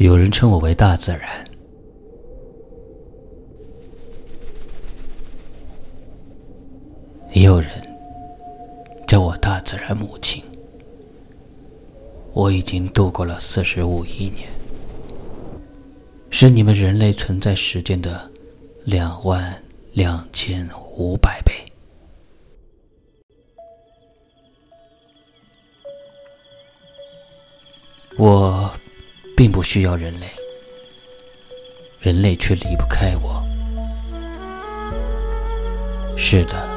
有人称我为大自然，也有人叫我大自然母亲。我已经度过了四十五亿年，是你们人类存在时间的两万两千五百倍。我。并不需要人类，人类却离不开我。是的，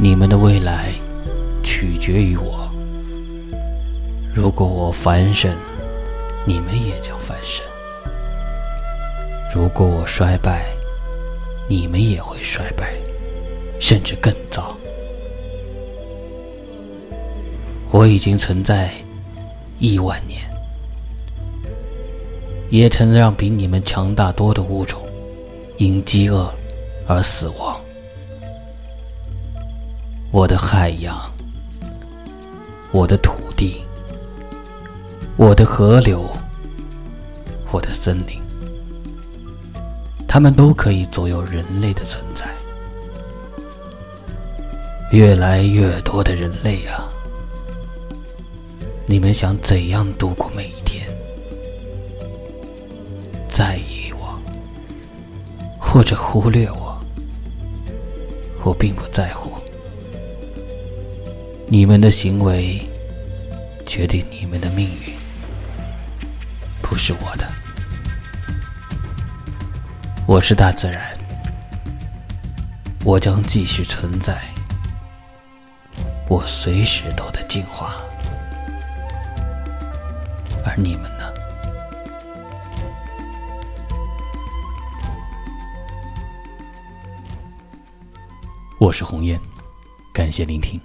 你们的未来取决于我。如果我翻身，你们也将翻身；如果我衰败，你们也会衰败，甚至更糟。我已经存在亿万年。也曾让比你们强大多的物种因饥饿而死亡。我的海洋，我的土地，我的河流，我的森林，他们都可以左右人类的存在。越来越多的人类啊，你们想怎样度过每一天？在意我，或者忽略我，我并不在乎。你们的行为决定你们的命运，不是我的。我是大自然，我将继续存在，我随时都在进化，而你们呢？我是红艳，感谢聆听。